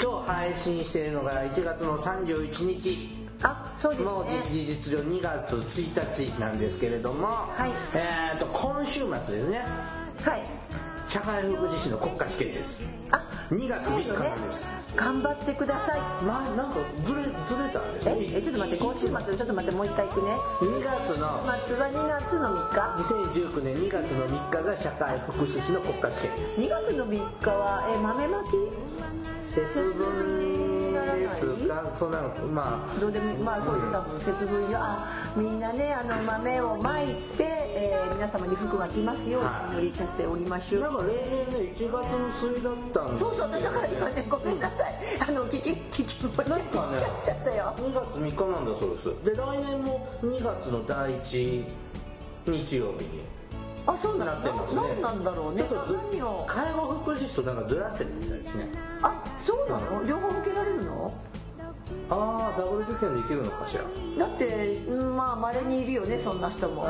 今日配信しているのが1月の31日。あ、そうですもうね。事実上2月1日なんですけれども、はい。えーと今週末ですね。はい。社会福祉士の国家試験です。あ、2月3日です、頑張ってください。まあなんかずれずれたんですねえ、えちょっと待って、今週末、ちょっと待って、もう一回行くね。2月の末は2月の3日2019年2月の3日が社会福祉士の国家試験です ?2 月の3日は、え、豆まき？節分ですかそんなのまあどうでも、まあそういう多分節分よ。あ、みんなね、あの豆をまいて、えー皆様に福が来ますようはいにお祈りさせておりましょう。なんか例年ね1月の末だったんでそうそう、だから今ね、ごめんなさい。あの、聞き、聞きもね、なんかねしちゃったよ。2月3日なんだそうですで来年も2月の第1日曜日にあ、そうななってますね何なんだろうね。ちょっと。介護福祉士となんかずらしてるみたいですねあ、そうなの？両方受けられるの？ああダブル受験でいけるのかしら。だって、うんまあ、稀にいるよね、そんな人も。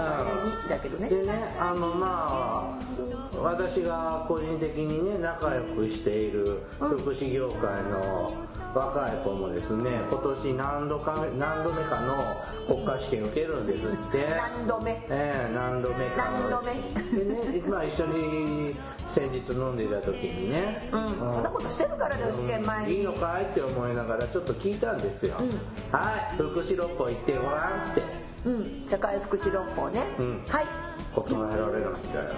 だけどね。でねあのまあ私が個人的にね仲良くしている福祉業界の若い子もですね今年何度か何度目かの国家試験受けるんですって。何度目？ええ何度目かの。何度目？でねまあ一緒に先日飲んでいた時にね。うん、そんなことしてるからだよ、試験前に。いいのかいって思いながらちょっと聞いたんですよ、はい福祉六法行ってごらんってうん、社会福祉六法ね。うん。はい。断えられないんだよ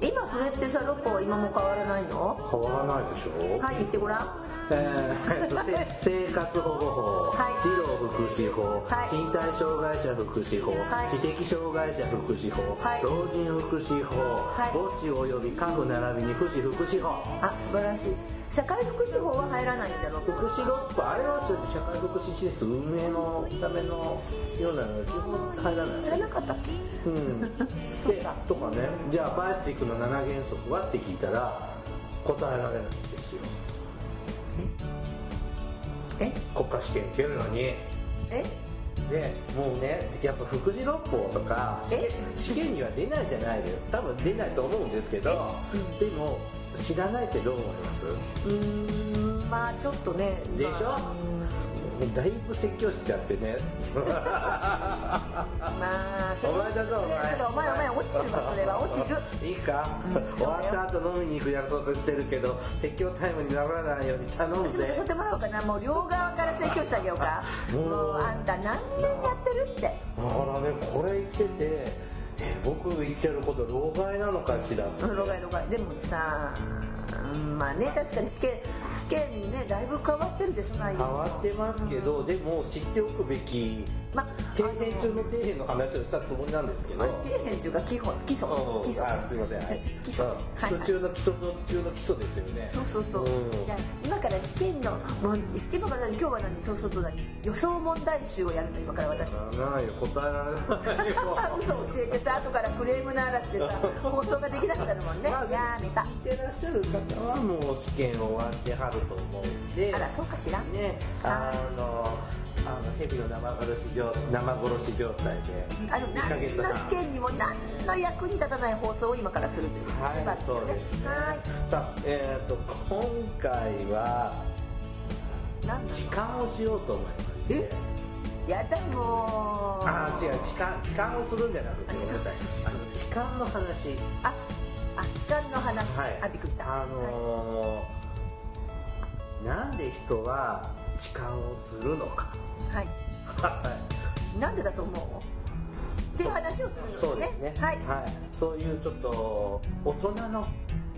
今それってさ、六法は今も変わらないの？変わらないでしょ。はい、言ってごらん。えー 生活保護法、はい。児童福祉法、はい。身体障害者福祉法、はい。知的障害者福祉法、はい。老人福祉法、はい。母子及び家父並びに福祉福祉法。あ、素晴らしい。社会福祉法は入らないんだろう。福祉六法あれは社会福祉施設運営のためのようなのが基本入らない。入らなかったっけ？うん、そうでかとかね。じゃあバイスティックの7原則はって聞いたら答えられないんですよ。え？国家試験受けるのに。え？でもうねやっぱ福祉六法とか試験え試験には出ないじゃないです。多分出ないと思うんですけど、でも知らないってどう思います？うーん、まあちょっとね。でしょ？まあだいぶ説教しちゃってね まあ、お前だぞお前ねお前お前落ちるわ、それは落ちる。いいか、うん終わった後飲みに行く約束してるけど説教タイムにならないように頼む私も誘ぜってもらおうかな。もう両側から説教してあげようか。もうあんた何年やってるって。だからねこれ言っててえ僕言ってること老害なのかしらうん老害老害。でもさ、うんまあね、確かに試験、試験ね、だいぶ変わってるでしょ、内容。変わってますけどでも知っておくべきまあ、底辺中の底辺の話をしたつもりなんですけど底辺というか基本、基礎うん、基礎。あすいませんはい基礎。うん基礎中の基礎の中の基礎ですよねそうそうそう。んじゃあ今から試験のもう今から何？今日は何そうすると何予想問題集をやるの今から私たち。ないよ答えられないよ 嘘教えてさ後からクレームの嵐でさ 放送ができなくなるもんね。まあやめた。聞いてらっしゃる方はもう試験終わってはると思うんで。あらそうかしら。ねあのあの蛇の生殺し状生殺し状態で。あの1ヶ月何の試半験にも何の役に立たない放送を今からするということはいますよそうですね。はい。さあえっ、と今回は時間をしようと思いまして。えやだもう。あー違う時間時間をするんじゃなくて時間の話。ああ時間の話。はい。あびっくりした。あのーなんで人は時間をするのか。はい。はなんでだと思う？っていう話をするんいですそうですね。はい。そういうちょっと大人の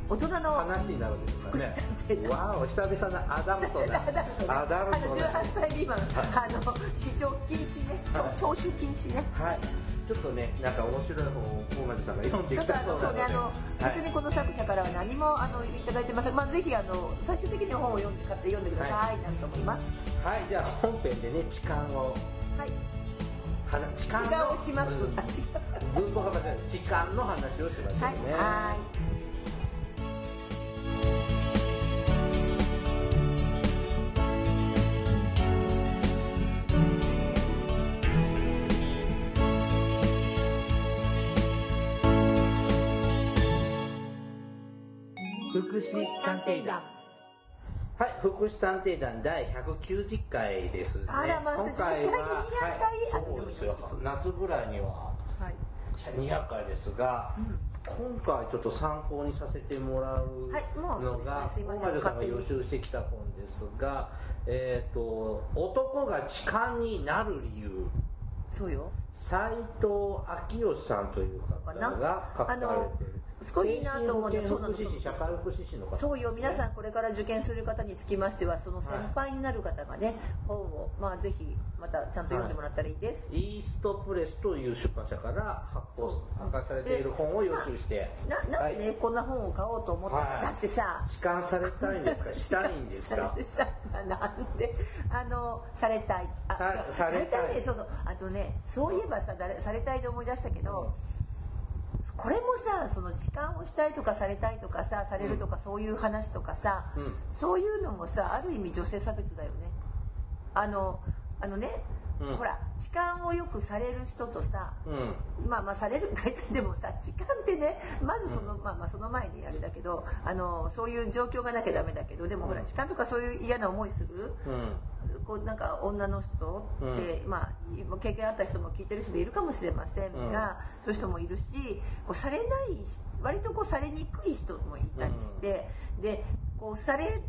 大人の話になるんですかね。わお久々なアダムソンだアダムソンね。アダムあのソンだ18歳未満、あの、視聴禁止ね、聴はい。聴取禁止ね。はいちょっとねなんか面白い本を大町さんが読んできたそうなので。の、はい別にこの作者からは何も、あの、いただい。てません。まあ、ぜひ、あの、最終的に本を読んで、買って読んでください、なんと思います。はい。じゃあ本編でね痴漢を。はい痴漢違のうします、文法が間違えた痴漢の話をしましょうはい。ね、はい福祉探偵団はい、福祉探偵団第190回ですね。あらまあ今回は、100回で200回はい、そうですよ。夏ぐらいにははい200回ですが、今回ちょっと参考にさせてもらうのが、すいません大前さんが予習してきた本ですが、えっ、と、男が痴漢になる理由。そうよ斉藤昭義さんという方が書かれてる。すごいいいなと思うんだそうなの社会福祉士の方。そうよ。皆さんこれから受験する方につきましてはその先輩になる方がね、本をまあぜひまたちゃんと読んでもらったらいいです、イーストプレスという出版社から発行発刊されている本を予習して、ななんでね、はい。こんな本を買おうと思っただってさ痴漢されたいんですか？したいんですか？さなんであのされたい。あされたい。ね。そうそう。あとねそういえばさされたいで思い出したけど、これもさその痴漢をしたいとかされたいとかさされるとか、そういう話とかさ、うん。そういうのもさある意味女性差別だよね。あのあのね、うん。ほら痴漢をよくされる人とさ、うん。まあまあされる大体でもさ痴漢ってねまずその、まあまあその前にあれだけどあのそういう状況がなきゃダメだけどでもほらうん。痴漢とかそういう嫌な思いする、うん。こうなんか女の人って、まあ経験あった人も聞いてる人もいるかもしれませんが、そういう人もいるしこうされないし割とこうされにくい人もいたりして、でこうされ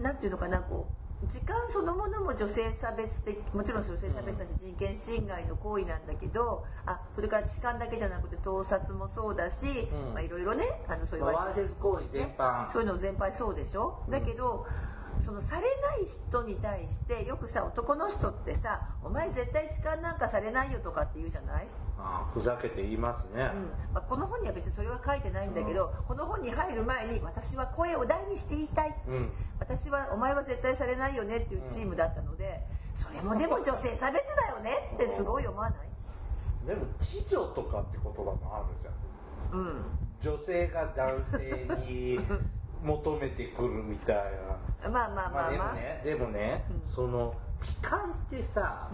なんていうのかなこう時間そのものも女性差別的もちろん女性差別だし人権侵害の行為なんだけどあそれから痴漢だけじゃなくて盗撮もそうだし、うん。まあいろいろねあのそういうまあワイセツ行為全般。そういうの全般そうでしょ、だけどそのされない人に対してよくさ男の人ってさ「お前絶対痴漢なんかされないよ」とかって言うじゃない、あふざけて言いますね。うんまあ、この本には別にそれは書いてないんだけど、この本に入る前に私は声を大にして言いたい、うん。私はお前は絶対されないよねっていうチームだったので、それもでも女性差別だよねってすごい思わない？でも、知女とかって言葉もあるじゃん。うん女性が男性に 求めてくるみたいな。まあまあままあ。あまあ、でもね、でもね、うん。その、痴漢ってさ、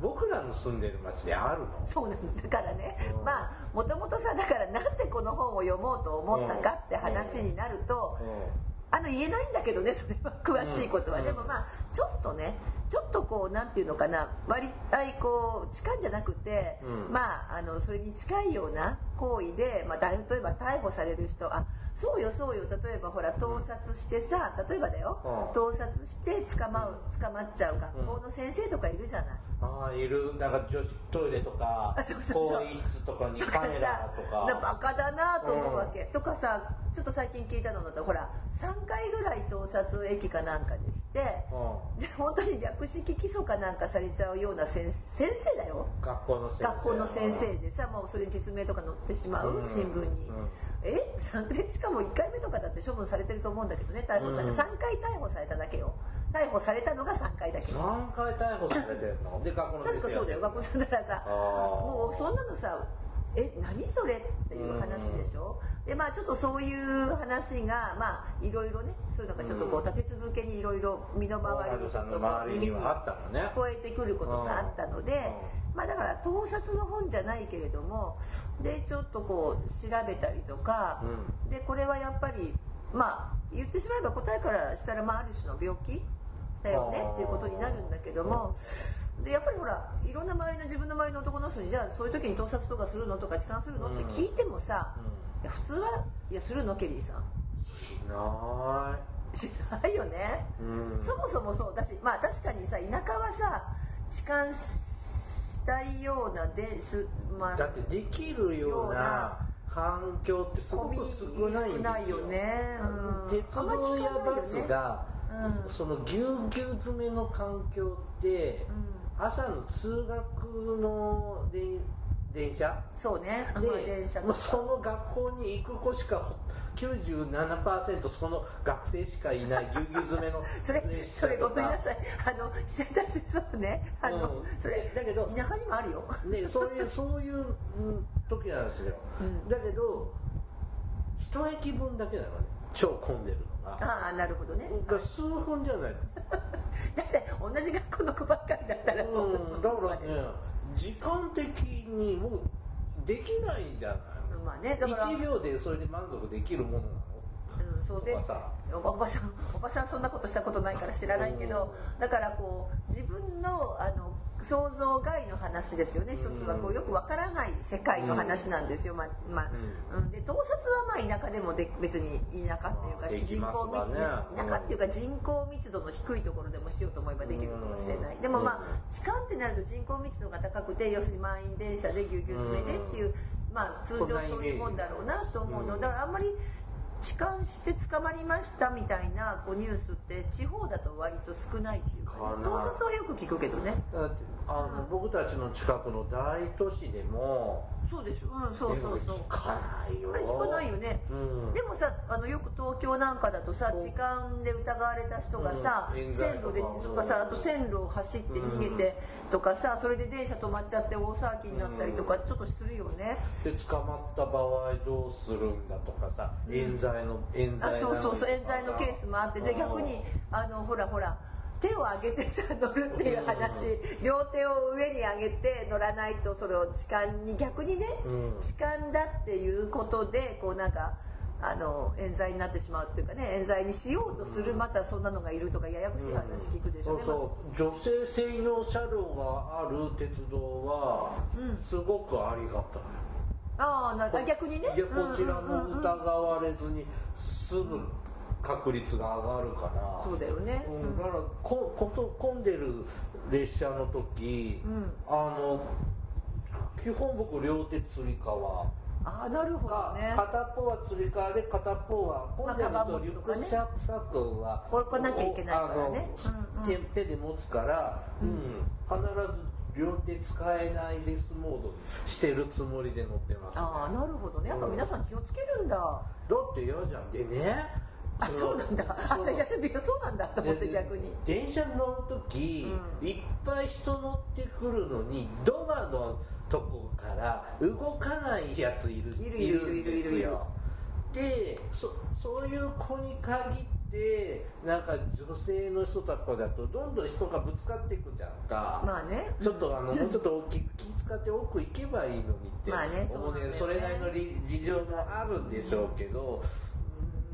僕らの住んでる町であるの？そうなんだだからね、うん。まあもともとさだからなんでこの本を読もうと思ったかって話になると、あの言えないんだけどねそれは。詳しいことは、うんでもまあちょっとねちょっとこうなんていうのかな割合こう痴漢じゃなくて、うん。まああのそれに近いような行為で、まあ、例えば逮捕される人あそうよそうよ例えばほら盗撮してさ例えばだよ、うん。盗撮して捕まう捕まっちゃう学校の先生とかいるじゃない。ああ、いる。なんか女子トイレとか更衣室とかにとかカメラとさなか。バカだなと思うわけ、とかさちょっと最近聞いたのだとほら3回ぐらい盗撮を駅かなんかでしてうん。で本当に略式起訴かなんかされちゃうような先先生だよ。学校の先生。学校の先生でさもうそれ実名とか載ってしまう、うん。新聞に、うん。え？三 でしかも1回目とかだって処分されてると思うんだけどね逮捕され、うん。3回逮捕されただけよ。逮捕されたのが3回だけど3回逮捕されてるの？で、学校の先生確かそうだよ。学校さんならさもうそんなのさえ何それっていう話でしょ？でまあちょっとそういう話がまあいろいろねそういうのがちょっとこう立て続けにいろいろ身の回りにちょっとこう周りにはあったのね。聞こえてくることがあったのでまあだから盗撮の本じゃないけれどもでちょっとこう調べたりとかうでこれはやっぱりまあ言ってしまえば答えからしたらまあある種の病気だよねっていうことになるんだけどもでやっぱりほらいろんな周りの自分の周りの男の人にじゃあそういう時に盗撮とかするのとか痴漢するのって聞いてもさ、いや普通はいやするのケリーさん。しなしないよね、い。うん。そもそもそう。だしまあ確かにさ田舎はさ痴漢したいようなですまあだってできるような環境ってすごく少ないんですよ。少ないよ。ねうん。鉄道やバスが、うん。そのぎゅうぎゅう詰めの環境って、朝の通学ので電車？そうね。で電車もうその学校に行く子しか97%その学生しかいないぎゅうぎゅう詰めの それ列それごめんなさい。あの私そうね。あの、うん。それだけど田舎にもあるよ。ね、そういう、そういううん時なんですよ。うん。だけど、一駅分だけなのね。超混んでる。のが。ああなるほどね。が数分じゃないの？だって同じ学校の子ばっかりだったら。もう、うん、だからね、時間的にもうできないんじゃないまあねだから。1秒でそれで満足できるものなの？うん、そうでおばさんおばさんそんなことしたことないから知らないけどだからこう自分のあの想像外の話ですよね。一つはこうよくわからない世界の話なんですよ、まあまあうん、で盗撮はまあ田舎でもで別に田舎っていうか人口密わね。田舎っていうか人口密度の低いところでもしようと思えばできるかもしれない。でもまあ痴漢ってなると人口密度が高くて要するに満員電車でぎゅうぎゅう詰めでっていうまあ通常そういうもんだろうなと思うの。だからあんまり痴漢して捕まりましたみたいなこうニュースって地方だと割と少ないっていうか、ね、盗撮はよく聞くけどねあの、僕たちの近くの大都市でも、そうでしょうんそうそうそう。聞かないよ。聞かないよね、うん。でもさあのよく東京なんかだとさ痴漢で疑われた人がさ、うん。線路でとかさあと線路を走って逃げてとかさそれで電車止まっちゃって大騒ぎになったりとかちょっとするよね、で捕まった場合どうするんだとかさ冤罪の冤罪あそうそうそう。冤罪のケースもあって。でうん。逆にあのほらほら手を上げてさ乗るっていう話。両手を上に上げて乗らないとそれを痴漢に逆にねうん。痴漢だっていうことでこうなんかあの冤罪になってしまうっていうかね冤罪にしようとするまたそんなのがいるとかややこしい話聞くでしょ、そうそう。女性専用車両がある鉄道はすごくありがたい、ああなあ逆にね。いやこちらもうんうんうんうん。疑われずにすぐ確率が上がるから。そうだよね、うん、だからここと混んでる列車の時、ん。あの基本僕両手つり革。ああなるほどか、ね片っぽはつり革で片っぽは混んでるとリュックサックはこれこうなきゃいけないからね。うんうん。手手で持つから、うん。必ず両手使えないレスモードにしてるつもりで乗ってます、ね、ああなるほどね。やっぱ皆さん気をつけるんだ、だって嫌じゃん。でねあそうなんだ。あそう。いやそうなんだと思ってで逆に。電車に乗る時、いっぱい人乗ってくるのにドアのとこから動かないやついるいるいるいるいるんですよ。でそそういう子に限ってなんか女性の人とかだとどんどん人がぶつかっていくじゃんか、まあね。ちょっとあのもうちょっと大きく気使って奥行けばいいのにってまあねそう思うなんだよね。ねそれなりの理事情もあるんでしょうけどうん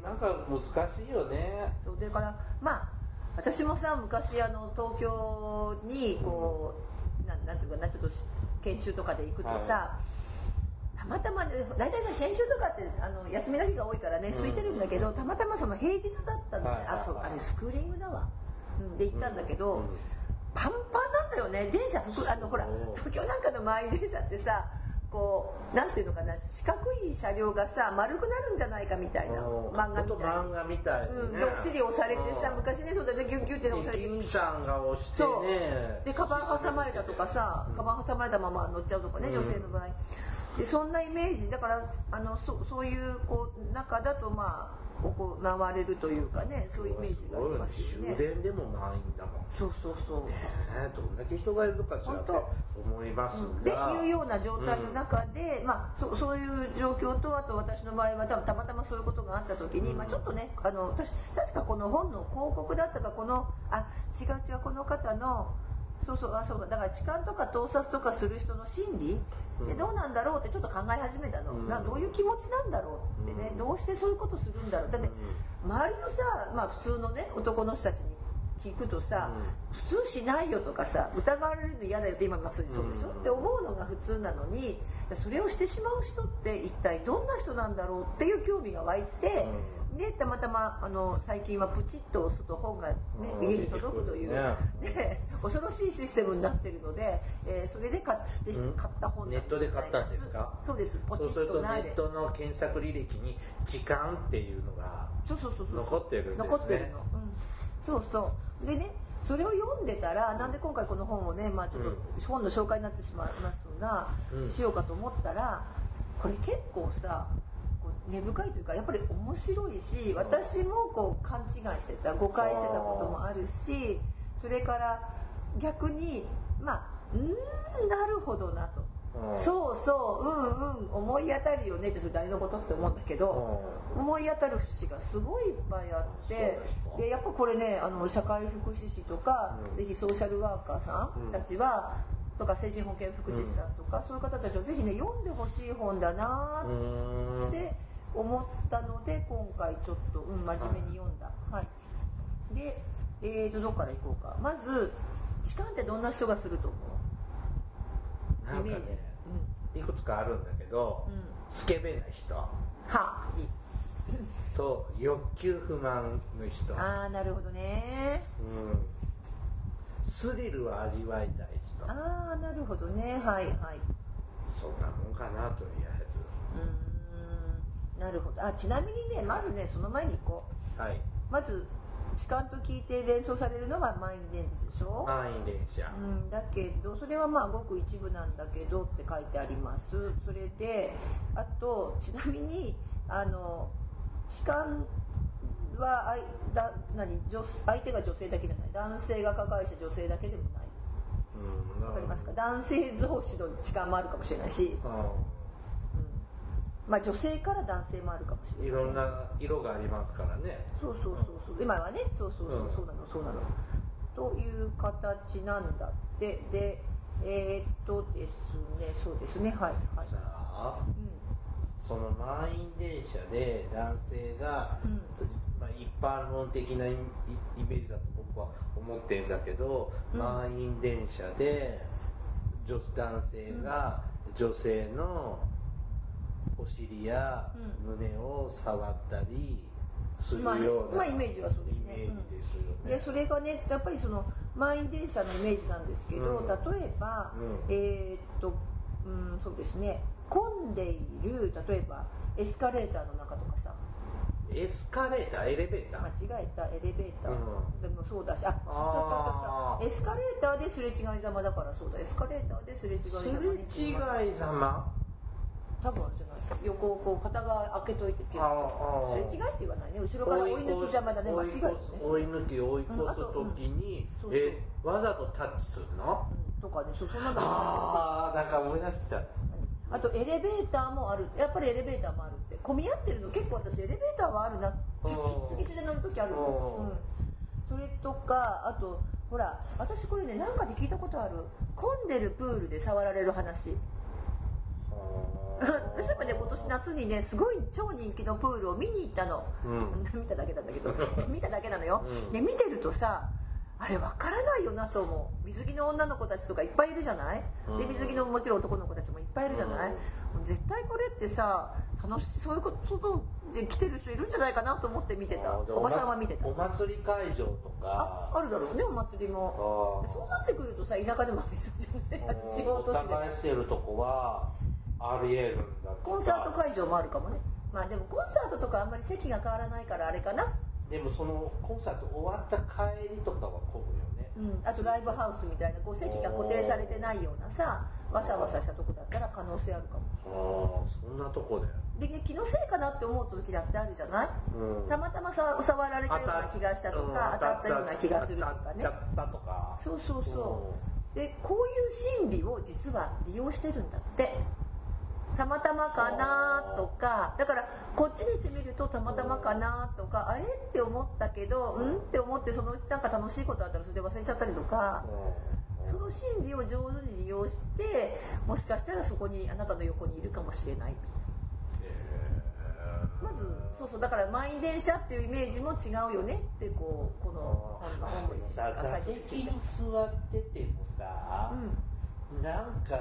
なんか難しいよね。そうだからまあ私もさ昔あの東京にこう、なんなんていうかなちょっとし研修とかで行くとさ、たまたまね大体さ研修とかってあの休みの日が多いからね空いてるんだけど、たまたまその平日だったんで、はい。はいはいあそうあれスクーリングだわ、うん、で行ったんだけど、うん。パンパンなんだよね。電車あのほら東京なんかの満員電車ってさこうなんていうのかな四角い車両がさ丸くなるんじゃないかみたいな漫画みたいな。漫画みたいうん、にねでお尻押されてさ昔ねそうだねギュッギュッって押されて。金さんが押してね。でカバン挟まれたとかさカバン挟まれたまま乗っちゃうとかね女性の場合。でそんなイメージ。だからあのそそういうこう中だとまあ行われるというかねそういうイメージがありますよね。終電でも満員だもんね。そうそうそう。えどんだけ人がいるのかしらって本思いますってがいうような状態の中で、まあ、そそういう状況とあと私の場合は多分たまたまそういうことがあった時に、まあ、ちょっとねあの私確かこの本の広告だったかこのあ違う違うこの方のそうそうあそうだだから痴漢とか盗撮とかする人の心理ってどうなんだろうってちょっと考え始めたの、うん。などういう気持ちなんだろうってね、どうしてそういうことするんだろう。だって周りのさ、まあ、普通のね男の人たちに聞くとさ、普通しないよとかさ疑われるの嫌だよって今まさにそうでしょ、うん。って思うのが普通なのにそれをしてしまう人って一体どんな人なんだろうっていう興味が湧いて、でたまたまあの最近はプチッと押すと本が、ねうん。家に届くという、ね。で恐ろしいシステムになってるので、えーそれで買って、うん？買った本ネットで買ったんですか？そうです。ポチそうするッとネットの検索履歴に時間っていうのが残ってるんですね。残ってるの、うん、そうそう。でねそれを読んでたらなんで今回この本をね、まあ、ちょっと本の紹介になってしまいますんがうん。しようかと思ったら、これ結構さ根深いというかやっぱり面白いし私もこう勘違いしてた誤解してたこともあるしそれから逆にまあうーんなるほどなと。うん。そうそううんうん思い当たるよねってそれ誰のことって思うんだけど、思い当たる節がすごいいっぱいあってでやっぱこれねあの社会福祉士とか、うん。ぜひソーシャルワーカーさんたちは、とか精神保健福祉士さんとか、そういう方たちはぜひね読んでほしい本だなって思ったので今回ちょっと、うん、真面目に読んだ。はい、で、えーとどっから行こうか。まず痴漢ってどんな人がすると思う？イメージ、ねいくつかあるんだけど、うん。スケベな人。はいい。と欲求不満の人、ああなるほどね。うん、スリルを味わいたい人。ああなるほどね。はいはい。そんなもんかなとりあえず。うーんなるほど。あちなみにねまずねその前に行こはい。うまず痴漢と聞いて連想されるのは満員電車でしょ？満員電車。うん、だけどそれはまあごく一部なんだけどって書いてあります。それであとちなみにあの痴漢はだ何女相手が女性だけじゃない。男性が加害者女性だけでもない。うん。わかりますか？男性同士の痴漢もあるかもしれないし、うまあ女性から男性もあるかもしん。いれないろんな色がありますからね。そうそうそうそう。今はねそうそうそううん。そうなのそうなの。という形なんだって。でえーっとですねそうですね。はいはい。さあ、うその満員電車で男性が、うん。まあ、一般論的なイイメージだと僕は思ってるんだけど、うん。満員電車で女男性が女性のお尻やう胸を触ったりするような、まあイメージはそうですね。イメージですよね。でそれがねやっぱりその満員電車のイメージなんですけど、うん。例えば、うん。えーっとうんそうですね。混んでいる例えばエスカレーターの中とかさ。エスカレーターエレベーター、間違えたエレベーター、うん。でもそうだしあエスカレーターですれ違いざまだからそうだ。エスカレーターですれ違いざすまにれ違いざま？多分あれじゃない？横をこう片側開けといてけあどあすれ違いって言わないね。後ろから追い抜きざまだね。間違いだね、追い抜き追い越す時に、えわざとタッチするの？うん、とかね。そそんなの。ああなんか思い出してきた。あとエレベーターもある。やっぱりエレベーターもあるって。混み合ってるの結構私エレベーターはあるな。うん。きつきつで乗る時あるうん。うん。それとかあとほら私これねなんかで聞いたことある。混んでるプールで触られる話そういえばね今年夏にねすごい超人気のプールを見に行ったの、うん。見ただけなんだけど。見ただけなのよ、うん。で見てるとさあれ分からないよなと思う。水着の女の子たちとかいっぱいいるじゃない、でうん。水着のもちろん男の子たちもいっぱいいるじゃない、絶対これってさ楽しそういうことで来てる人いるんじゃないかなと思って見てた。おばさんは見てた。お祭り会場とか。ああるだろうねお祭りも。そうなってくるとさ田舎でもありそうじゃない？地方お都市で。互いしてるとこはありえるんだコンサート会場もあるかもね。まあでもコンサートとかあんまり席が変わらないからあれかな。でもそのコンサート終わった帰りとかは混むよね。うん、あとライブハウスみたいなこう席が固定されてないようなさわさわさしたとこだったら可能性あるかも。ああそんなとこで。でね気のせいかなって思う時だってあるじゃない、うん。たまたまさ触られたような気がしたとか、当たったような気がするとかね。当たっちゃったとか。そうそうそう。でこういう心理を実は利用してるんだってたまたまかなとかだからこっちにしてみるとたまたまかなとかあれって思ったけどうんって思ってそのうちなんか楽しいことあったらそれで忘れちゃったりとかその心理を上手に利用してもしかしたらそこにあなたの横にいるかもしれないまずそうそうだから満員電車っていうイメージも違うよねってこうこの本のさ座席に座っててもさ、なんか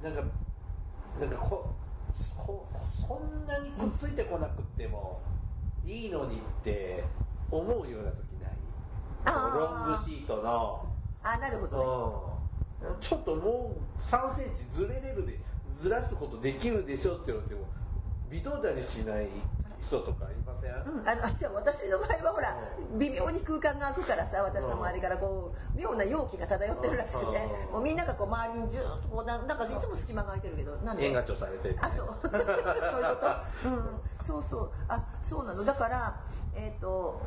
くなんかなんかこそそんなにくっついてこなくってもいいのにって思うような時ない？ロングシートの。あなるほどね。うん。ちょっともう3センチずれれるでずらすことできるでしょって言われても微動だにしない人とかいません、うん、あのじゃあ私の場合はほら、微妙に空間が空くからさ私の周りからこう妙な容器が漂ってるらしくて、もうみんながこう周りにジューッとこうなんかいつも隙間が空いてるけどなんで？円が調されてる、ね、あそう。そういうこと？うん。そうそう。あそうなの。だからえっ、ー、と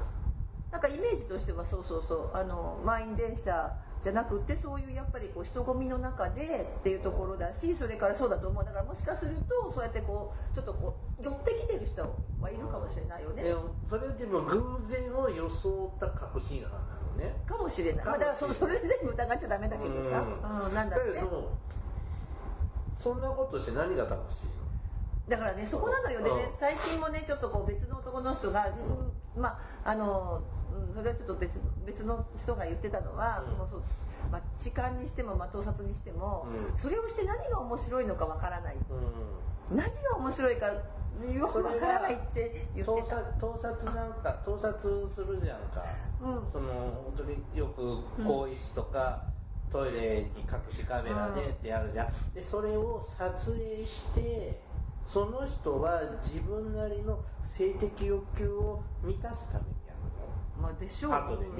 なんかイメージとしてはそうそうそう。あの満員電車じゃなくてそういうやっぱりこう人混みの中でっていうところだしそれからそうだと思うだからもしかするとそうやってこうちょっとこう寄ってきてる人はいるかもしれないよね。それでも偶然を装った確信犯なのね。かもしれない。まあ、だからそそれ全部疑っちゃダメだけどさ。うん、うん、なんだって。そんなことして何が楽しいだからねそこなのよでね、最近もねちょっとこう別の男の人が、まああのうん、それはちょっと別別の人が言ってたのは、うん、もうそうまあ、痴漢にしても、まあ、盗撮にしても、うん、それをして何が面白いのかわからない、うん、何が面白いかよくわからないって言ってた。盗撮なんか盗撮するじゃんか、うん、その本当によく更衣室とか、トイレに隠しカメラでってやるじゃん、でそれを撮影してその人は自分なりの性的欲求を満たすため。にまあ、でしょう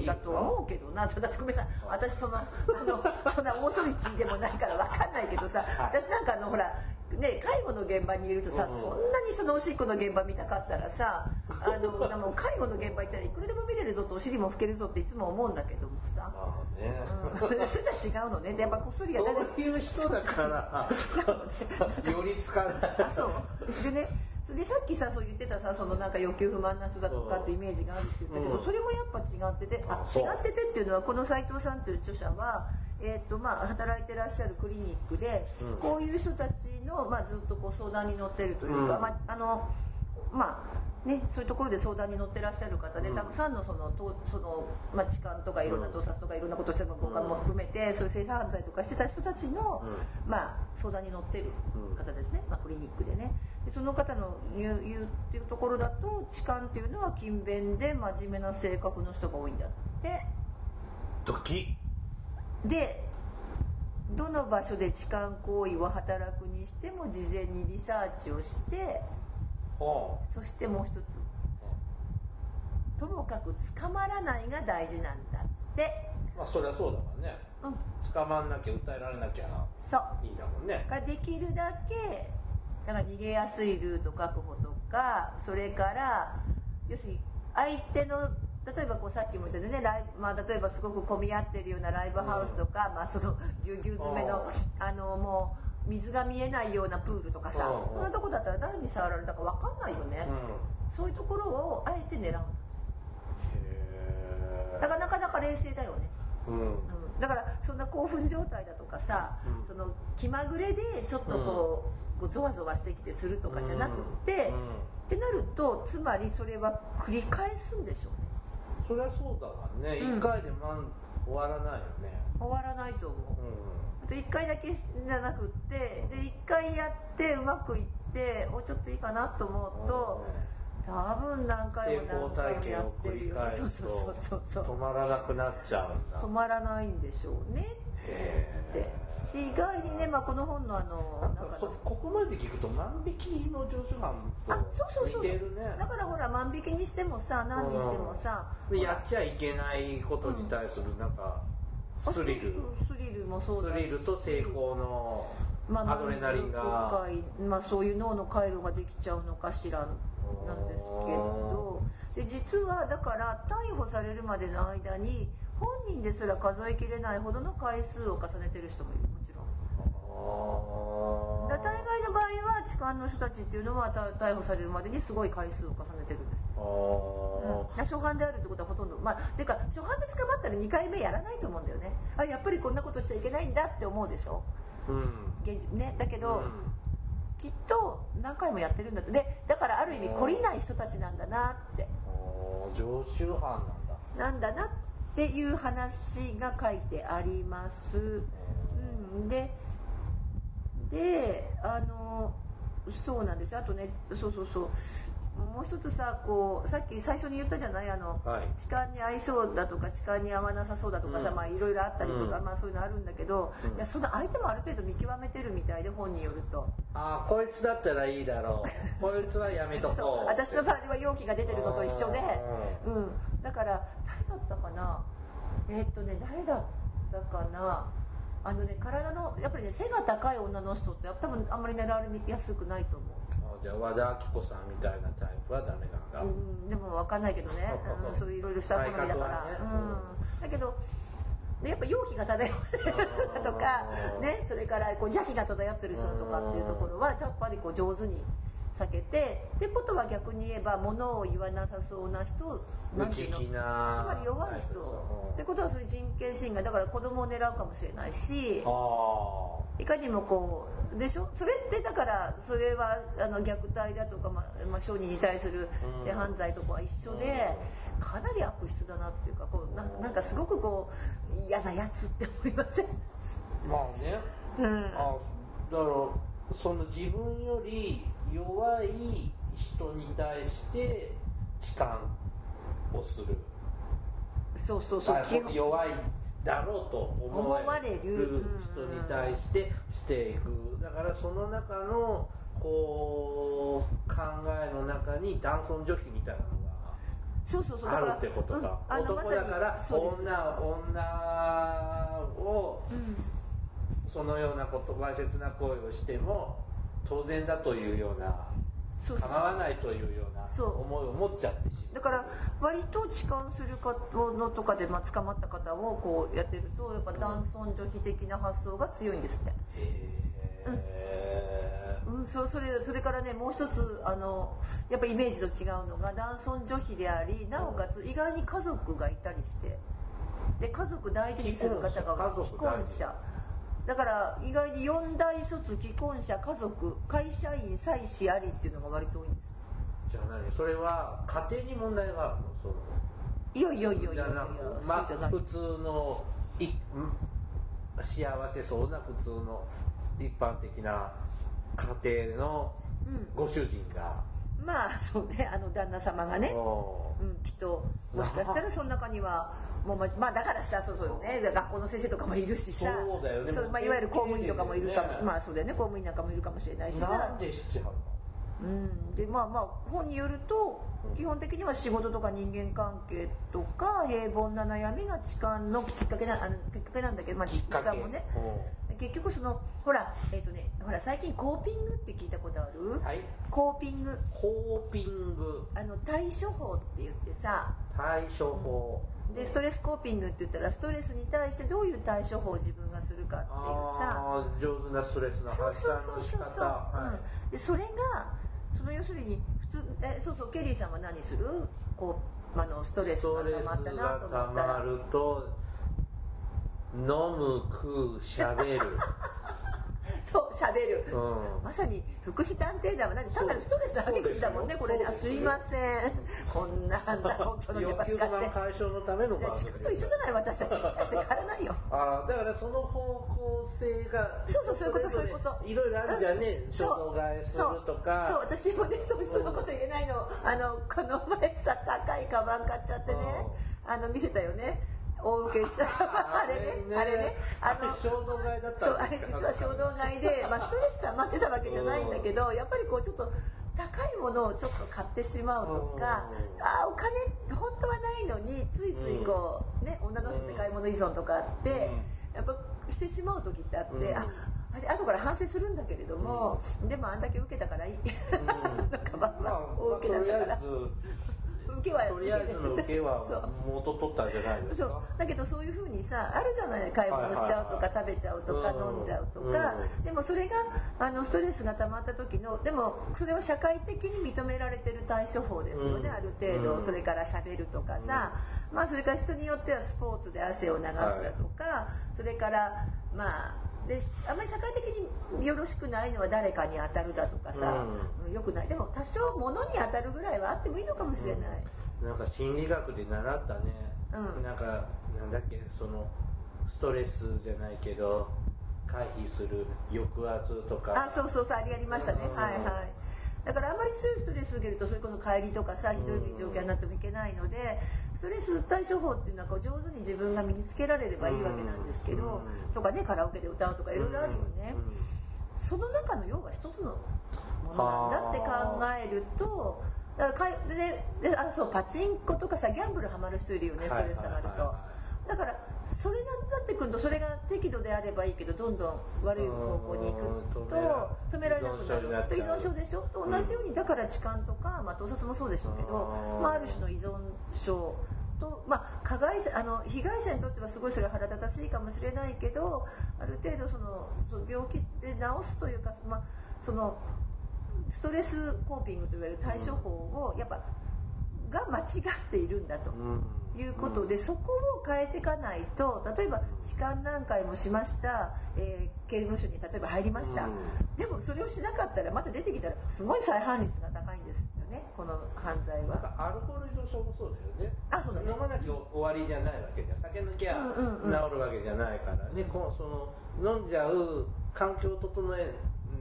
だと思うけどな。私ごめんなさい。私そのあの そんな大そりちでもないから分かんないけどさ、私なんかあのほらね介護の現場にいるとさ、そんなにそのおしっこの現場見たかったらさあのもう介護の現場行ったらいくらでも見れるぞとお尻も拭けるぞっていつも思うんだけどもさ、ね。うん、それは違うのね。でやっぱこっそりやそういう人だからより疲れない。あそう。でねでさっきさそう言ってたさそのなんか欲求不満な人だとかってイメージがあるって言ったけど、それもやっぱ違っててあ違っててっていうのはこの斎藤さんという著者は、えーとまあ、働いてらっしゃるクリニックで、こういう人たちの、まあ、ずっとこう相談に乗ってるというか、まああのまあね、そういうところで相談に乗ってらっしゃる方で、たくさんのそのとその、まあ、痴漢とかいろんな盗撮とかいろんなことしても交換も含めて、そういう性犯罪とかしてた人たちの、まあ、相談に乗ってる方ですね、まあ、クリニックでね。でその方の言う言うっていうところだと痴漢っていうのは勤勉で真面目な性格の人が多いんだって。ドキでどの場所で痴漢行為を働くにしても事前にリサーチをしてそしてもう一つ。ともかく捕まらないが大事なんだって。まあそりゃそうだもんね、うん、捕まんなきゃ訴えられなきゃいいんだもんね。ができるだけだから逃げやすいルート確保とかそれから要するに相手の例えばこうさっきも言ったねライブ、まあ、例えばすごく混み合ってるようなライブハウスとか、うん、まあ、そのぎゅうぎゅう詰めのあのもう水が見えないようなプールとかさ、そんなとこだったら誰に触られたか分かんないよね、うん、そういうところをあえて狙う。だからなかなか冷静だよね、うん、うん、だからそんな興奮状態だとかさ、うん、その気まぐれでちょっとこう,、こうゾワゾワしてきてするとかじゃなくて、ってなるとつまりそれは繰り返すんでしょうね。そりゃそうだわね。一、回でまん終わらないよね。終わらないと思う、と1回だけじゃなくってで1回やってうまくいっておちょっといいかなと思うと多分何回も何回もやってるよ。そうそうそうそう。止まらなくなっちゃうんだ。止まらないんでしょうね。って。で意外にね、まあ、この本のあのなんかここまで聞くと万引きの常習犯と似てるね。だからほら万引きにしてもさ何にしてもさ、やっちゃいけないことに対するなんか、スリル。スリルもそうだし。スリルと成功のアドレナリンが、まあ、そういう脳の回路ができちゃうのかしらなんですけどで実はだから逮捕されるまでの間に本人ですら数えきれないほどの回数を重ねてる人もいるもちろん。大概の場合は痴漢の人たちっていうのは逮捕されるまでにすごい回数を重ねてるんです。うん、初犯であるってことはほとんどまあていうか初犯で捕まったら2回目やらないと思うんだよね。あやっぱりこんなことしちゃいけないんだって思うでしょ、うん、現ね、だけど、うん、きっと何回もやってるんだって。でだからある意味懲りない人たちなんだなって。常習犯なんだ。なんだなっていう話が書いてあります、うん、でであのそうなんです。あとねそうそうそう。もう一つさこうさっき最初に言ったじゃない？あの、はい。痴漢に合いそうだとか痴漢に合わなさそうだとかさ、うん。まあいろいろあったりとか、うん。まあそういうのあるんだけど、うん。いやその相手もある程度見極めてるみたいで本によると。ああこいつだったらいいだろう。こいつはやめとこう。そう。私の場合は容器が出てるのと一緒で、ううん、だから誰だったかな？えーっとね誰だったかな？あのね体のやっぱりね背が高い女の人って多分あんまり狙われやすくないと思う。あじゃあ和田アキ子さんみたいなタイプはダメなんだ、うん、でも分かんないけどね、うん、そういういろいろした好みだから、ね。うん、だけどでやっぱ容器が漂ってる人だとかうんねそれからこう邪気が漂ってる人だとかっていうところはやっぱりこう上手に避けてってことは逆に言えば物を言わなさそうな人なんていつまり弱い人。うんってことはそれ人権侵害。だから子供を狙うかもしれないしあいかにもこうでしょ？それってだからそれはあの虐待だとか、まあまあ、商人に対する性犯罪とかは一緒で、かなり悪質だなっていうかこうななんかすごくこう嫌なやつって思いません、あまあね。うん、あだからその自分より弱い人に対して痴漢をする。そうそうそう。弱いだろうと思思わわれる。人に対してしていく。だからその中のこう考えの中に男尊女卑みたいなのそうそうそう。があるってことか、うん。男だから女女をうんそのようなことわいせつな行為をしても当然だというような構わないというような思いを持っちゃってしまう。だから割と痴漢する方のとかで、まあ、捕まった方をこうやってるとやっぱ男尊女卑的な発想が強いんですって。へうん、そそれそれからねもう一つあのやっぱイメージと違うのが男尊女卑でありなおかつ意外に家族がいたりしてで家族大事にする方が既婚者だから意外に四大卒既婚者家族会社員妻子ありっていうのが割と多いんです。じゃあ何それは家庭に問題があるの？そのいやいやいやいやいやまあ普通のいん幸せそうな普通の一般的な家庭のうんご主人が、まあそうね。あの旦那様がね。おうん、きっともしかしたらその中にはもうままあだからさそうそうね。学校の先生とかもいるしさ。そうだよね。まあ、いわゆる公務員とかもいるかも、ねまあそうだよね。公務員なんかもいるかもしれないしなんさ、でしちゃうの？うん、でまあまあ本によると基本的には仕事とか人間関係とか平凡な悩みが痴漢のきっかけなあのきっかけなんだけど、まあ、痴漢もね。結局そのほらえっ、とねほら最近コーピングって聞いたことある、はい。コーピング。ホーピング。あの対処法って言ってさ。対処法。でストレスコーピングって言ったらストレスに対してどういう対処法を自分がするかっていうさ。上手なストレスのそう発そうそうそう散の仕方そう、はうん、でそれがその要するに普通えそうそうケリーさんは何する？こうあのストレスがストレス溜まったなと思ったたまらると飲む食うしゃべる。そう喋る、うん。まさに福祉探偵団は何？単なるストレスの吐き口だもんねこれね。あすいません。こんなあんな公共の電波欲求不使って満解消のためのいや番組地区と一緒じゃない私たち。大して変わらないよ。ああだからその方向性がそうそうそういうことそういうこと。いろいろあるじゃんね。うん。衝動買いするとそう。そう。か私もねそうそのこと言えないの。あのこの前さ高いカバン買っちゃってね。あの見せたよね大受けした。あれねあれね。あの衝動買いだったそうあれ実は衝動買いで、まあ、ストレス溜まってたわけじゃないんだけどやっぱりこうちょっと高いものをちょっと買ってしまうとかうん。あーお金本当はないのについついこうね女の人って買い物依存とかあってやっぱしてしまう時ってあって、うん。ああれ後から反省するんだけれども、でもあんだけ受けたからいい、なんかまあまあ大受けだったから受けはとりあえずの受けは元取ったんじゃないですか？だけどそういうふうにさあるじゃない買い物しちゃうとか、食べちゃうとか、うん飲んじゃうとか、うん。でもそれがあのストレスが溜まった時のでもそれは社会的に認められてる対処法ですよね、うん。ある程度、うん。それからしゃべるとかさ、まあそれから人によってはスポーツで汗を流すだとか、それからまあであんまり社会的によろしくないのは誰かに当たるだとかさ、うん。よくない。でも多少物に当たるぐらいはあってもいいのかもしれない、なんか心理学で習ったね、うん。なんかなんだっけそのストレスじゃないけど回避する抑圧とか。あそうそうそうありましたね、うん。はいはい。だからあんまり強いストレス受けるとそれこそ帰りとかさひどい状況になってもいけないのでストレス対処法っていうのは上手に自分が身につけられればいいわけなんですけど、とかねカラオケで歌うとかいろいろあるよね、その中の要は一つのものなんだって考えるとだからかいでであそうパチンコとかさギャンブルハマる人いるよねストレス溜まると。だからそれになってくるとそれが適度であればいいけどどんどん悪い方向に行くと止められなくなる。と依存症でしょ？と同じようにだから痴漢とか、まあ、盗撮もそうでしょうけど、まあ、ある種の依存症と、まあ、加害者あの被害者にとってはすごいそれは腹立たしいかもしれないけどある程度そのその病気で治すというか、まあ、そのストレスコーピングといわれる対処法をやっぱが間違っているんだと。いうことで、そこを変えていかないと例えば痴漢何回もしました、えー刑務所に例えば入りました、でもそれをしなかったらまた出てきたらすごい再犯率が高いんですよねこの犯罪は。アルコール依存症もそうだよね。あそうだね飲まなきゃ終わりじゃないわけじゃん。酒抜きゃうんうんうん治るわけじゃないからね。こうその飲んじゃう環境を整え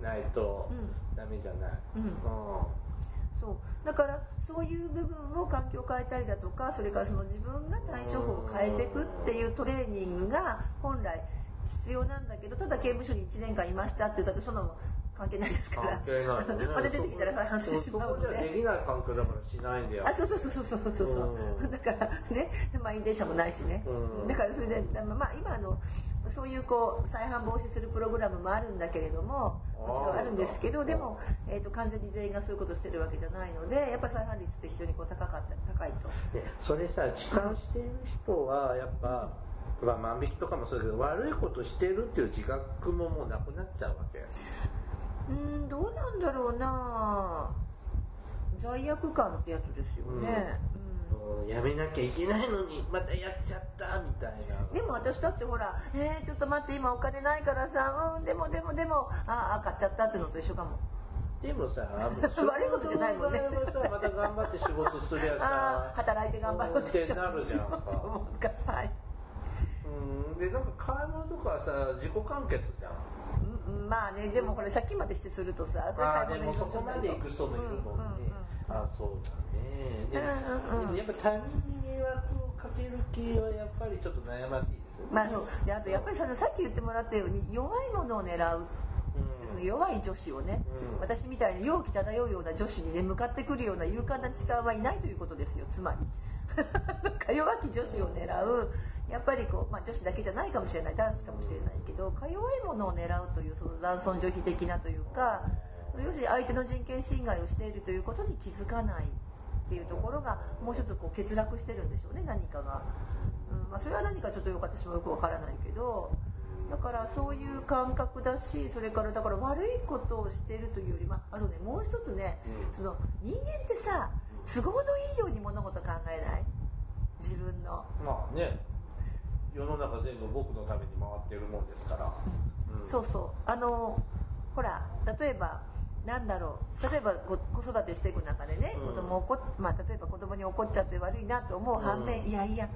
ないとうんダメじゃない。うんうんそうだからそういう部分を環境を変えたりだとかそれからその自分が対処法を変えていくっていうトレーニングが本来必要なんだけどただ刑務所に1年間いましたって言ったってそんなの関係ないですから関係ないよね。また出てきたら再犯しまうのでで。きない環境だからしないんだよ。あそうそうそうそうそうそうだからね満員電車もないしね、うんだからそれでまあ今あのそういうこう再犯防止するプログラムもあるんだけれどももちろんあるんですけどでも、えー、と完全に全員がそういうことをしてるわけじゃないのでやっぱり再犯率って非常にこう高かった高いと。でそれさ痴漢している人はやっぱ、まあ、万引きとかもそうだけど悪いことしてるっていう自覚ももうなくなっちゃうわけ。うーんどうなんだろうな罪悪感ってやつですよね、やめなきゃいけないのにまたやっちゃったみたいな。でも私だってほら「えー、ちょっと待って今お金ないからさうんでもでもでもああ買っちゃった」ってのと一緒かもでもさ 悪いことじゃないもんね。さまた頑張って仕事すりゃ あさあ働いて頑張ろうってってなるじゃんかはいうんでなんか買い物とかさ自己完結じゃん。うんまあねでもこれ借金までしてするとさあーでもそこまで行く人もいるもんね、うんうんうんあそうだね。でも,、やっぱ他人に迷惑をかける系はやっぱりちょっと悩ましいですよね、まあそう。であとやっぱりささっき言ってもらったように弱いものを狙うその弱い女子をね、うん。私みたいに容気漂うような女子にね向かってくるような勇敢な痴漢はいないということですよ。つまり。か弱き女子を狙う。やっぱりこう、まあ、女子だけじゃないかもしれない。男子かもしれないけどか弱いものを狙うというその男尊女卑的なというか要するに相手の人権侵害をしているということに気づかないっていうところがもう一つこう欠落してるんでしょうね何かが、うんまあ、それは何かちょっとよく私もよくわからないけど。だからそういう感覚だしそれからだから悪いことをしてるというよりまああとねもう一つね、うん。その人間ってさ都合のいいように物事考えない？自分の。まあね。世の中全部僕のために回ってるもんですから、うん。そうそう。あのほら例えばなんだろう。例えばこ子育てしていく中でね、うん。子供怒っまあ、例えば子供に怒っちゃって悪いなと思う反面、うんいやいや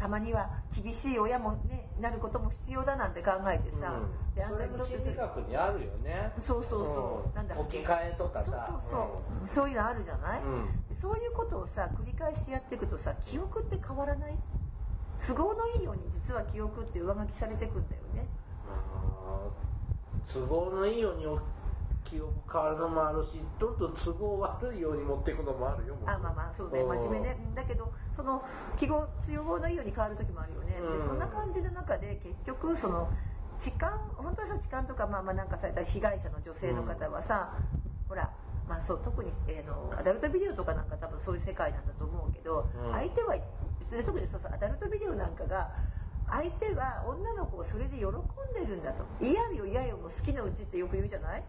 たまには厳しい親もねなることも必要だなんて考えてさ、うん。であんたにとって心理学にあるよね。そうそうそう、うん。なんだっけ？置き換えとかさ。そうそうそう、そういうのあるじゃない、うん。そういうことをさ繰り返しやっていくとさ記憶って変わらない？都合のいいように実は記憶って上書きされていくんだよね。都合のいいように記憶変わるのもあるしどんどん都合悪いように持っていくのもあるよあまあまあそうね。うん。真面目ね。うん。だけどその記号都合のいいように変わる時もあるよね、うん。でそんな感じの中で結局その痴漢本当はさ痴漢とかまあまあなんかされた被害者の女性の方はさ、ほらまあそう特に、えーのアダルトビデオとかなんか多分そういう世界なんだと思うけど、うん。相手はで特にそうそうアダルトビデオなんかが相手は女の子をそれで喜んでるんだと。嫌よ嫌よもう好きのうちってよく言うじゃない？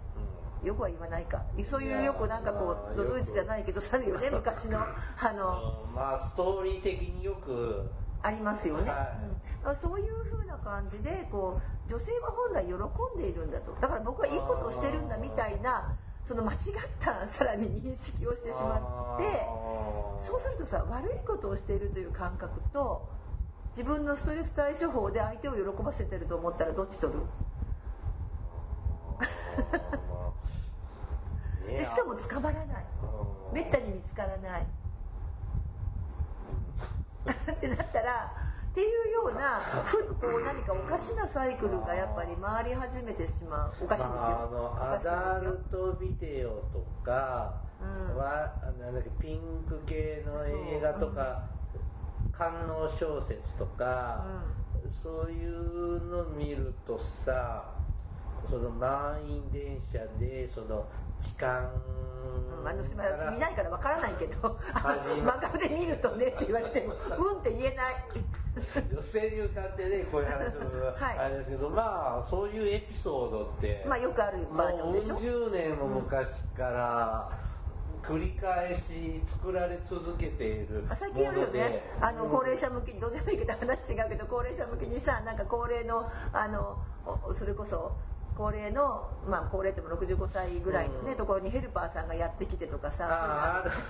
よくは言わないか。そういうよくなんかこいうやドドイツじゃないけどさあるよね 昔のあのうんまあストーリー的によく。ありますよね、はい。うん、そういう風な感じでこう女性は本来喜んでいるんだと。だから僕はいいことをしてるんだみたいなその間違ったさらに認識をしてしまってそうするとさ悪いことをしているという感覚と自分のストレス対処法で相手を喜ばせてると思ったらどっち取る？でしかも捕まらない。めったに見つからない。ってなったらっていうようなふこう何かおかしなサイクルがやっぱり回り始めてしまう。おかしいんですよ、まあ、あのアダルトビデオとかうん。は、なんだっけピンク系の映画とか、官能小説とか、そういうの見るとさその満員電車でその痴漢うんあのすみません私見ないからわからないけど始ま 漫画で見るとねって言われても うんって言えない。女性に向かってねこういう話をする はい。あれですけど、まあそういうエピソードってまあよくあるバージョンでしょ。もう十年も昔から繰り返し作られ続けているあ最近あるよね。あの高齢者向きにどうでもいいけど話違うけど高齢者向きにさなんか高齢のあのおそれこそ高齢のまあ高齢っても65歳ぐらいのね、うん。ところにヘルパーさんがやってきてとかさ。あある。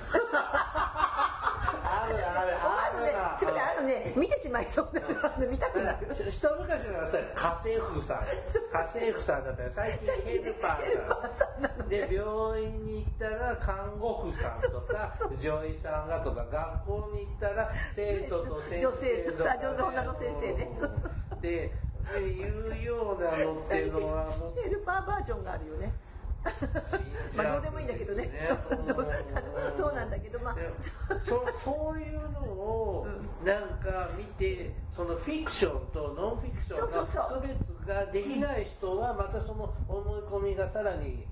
あるある。あるな。ちょっとあのね見てしまいそうなの見たくなる。一昔のさ家政婦さん。家政婦さんだったら最近ヘルパーさん。で病院に行ったら看護婦さんとか女医さんがとか学校に行ったら生徒と先生女性とか女の先生ね。そうそう。ででいうようなのっていうのはもう。ヘルパーバージョンがあるよね。まあどうでもいいんだけどねそうそうなんだけどまあそ そういうのをなんか見てそのフィクションとノンフィクションそうそうそうが区別ができない人はまたその思い込みがさらに